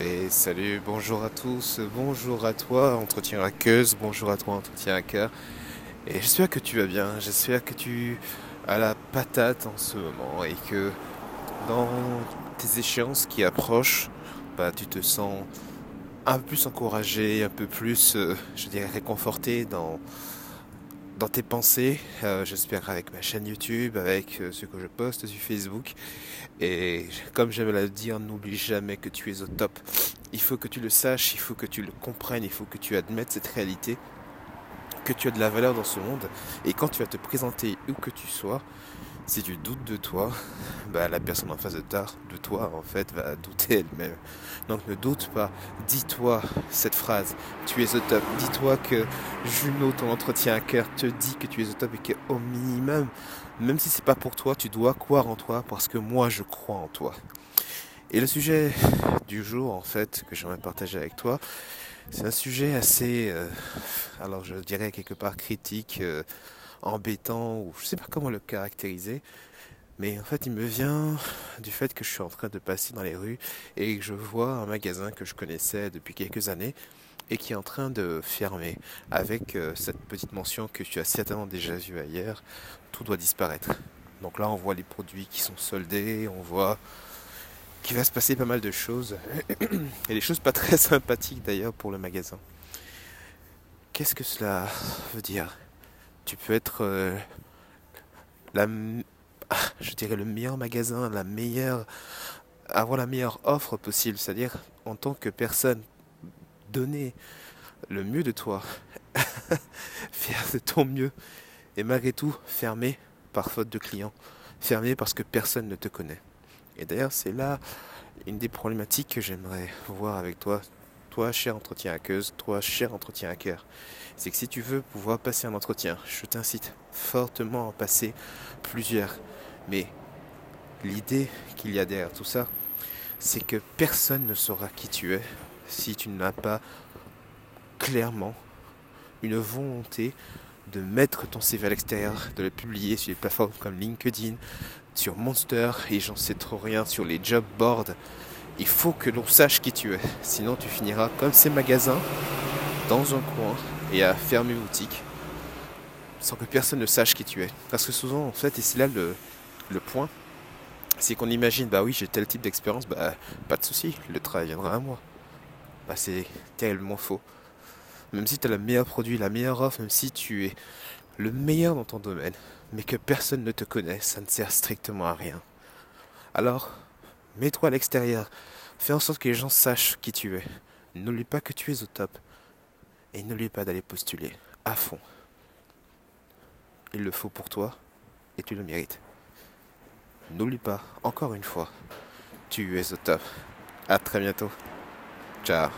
Et salut, bonjour à tous, bonjour à toi, entretien aqueuse, bonjour à toi, entretien à cœur. Et j'espère que tu vas bien, j'espère que tu as la patate en ce moment et que dans tes échéances qui approchent, bah, tu te sens un peu plus encouragé, un peu plus, euh, je dirais, réconforté dans, dans tes pensées, euh, j'espère avec ma chaîne YouTube, avec euh, ce que je poste sur Facebook. Et comme j'aime le dire, n'oublie jamais que tu es au top. Il faut que tu le saches, il faut que tu le comprennes, il faut que tu admettes cette réalité, que tu as de la valeur dans ce monde. Et quand tu vas te présenter où que tu sois, si tu doutes de toi, bah, la personne en face de toi, en fait va douter elle-même. Donc ne doute pas, dis-toi cette phrase, tu es au top. Dis-toi que Juno, ton entretien à cœur, te dit que tu es au top et qu'au minimum, même si c'est pas pour toi, tu dois croire en toi parce que moi je crois en toi. Et le sujet du jour en fait que j'aimerais partager avec toi, c'est un sujet assez, euh, alors je dirais quelque part critique. Euh, embêtant, ou je sais pas comment le caractériser. Mais en fait, il me vient du fait que je suis en train de passer dans les rues et que je vois un magasin que je connaissais depuis quelques années et qui est en train de fermer avec euh, cette petite mention que tu as certainement déjà vue ailleurs, tout doit disparaître. Donc là, on voit les produits qui sont soldés, on voit qu'il va se passer pas mal de choses et des choses pas très sympathiques d'ailleurs pour le magasin. Qu'est-ce que cela veut dire? Tu peux être euh, la, je dirais le meilleur magasin, la meilleure, avoir la meilleure offre possible, c'est-à-dire en tant que personne, donner le mieux de toi, faire de ton mieux, et malgré tout fermer par faute de clients, fermer parce que personne ne te connaît. Et d'ailleurs, c'est là une des problématiques que j'aimerais voir avec toi toi, cher entretien hackeuse, toi, cher entretien hacker, c'est que si tu veux pouvoir passer un entretien, je t'incite fortement à en passer plusieurs. Mais l'idée qu'il y a derrière tout ça, c'est que personne ne saura qui tu es si tu n'as pas clairement une volonté de mettre ton CV à l'extérieur, de le publier sur des plateformes comme LinkedIn, sur Monster et j'en sais trop rien sur les job boards il faut que l'on sache qui tu es. Sinon, tu finiras comme ces magasins, dans un coin, et à fermer boutique, sans que personne ne sache qui tu es. Parce que souvent, en fait, et c'est là le, point, c'est qu'on imagine, bah oui, j'ai tel type d'expérience, bah pas de souci, le travail viendra à moi. Bah c'est tellement faux. Même si tu as le meilleur produit, la meilleure offre, même si tu es le meilleur dans ton domaine, mais que personne ne te connaît, ça ne sert strictement à rien. Alors, Mets-toi à l'extérieur. Fais en sorte que les gens sachent qui tu es. N'oublie pas que tu es au top. Et n'oublie pas d'aller postuler à fond. Il le faut pour toi et tu le mérites. N'oublie pas, encore une fois, tu es au top. À très bientôt. Ciao.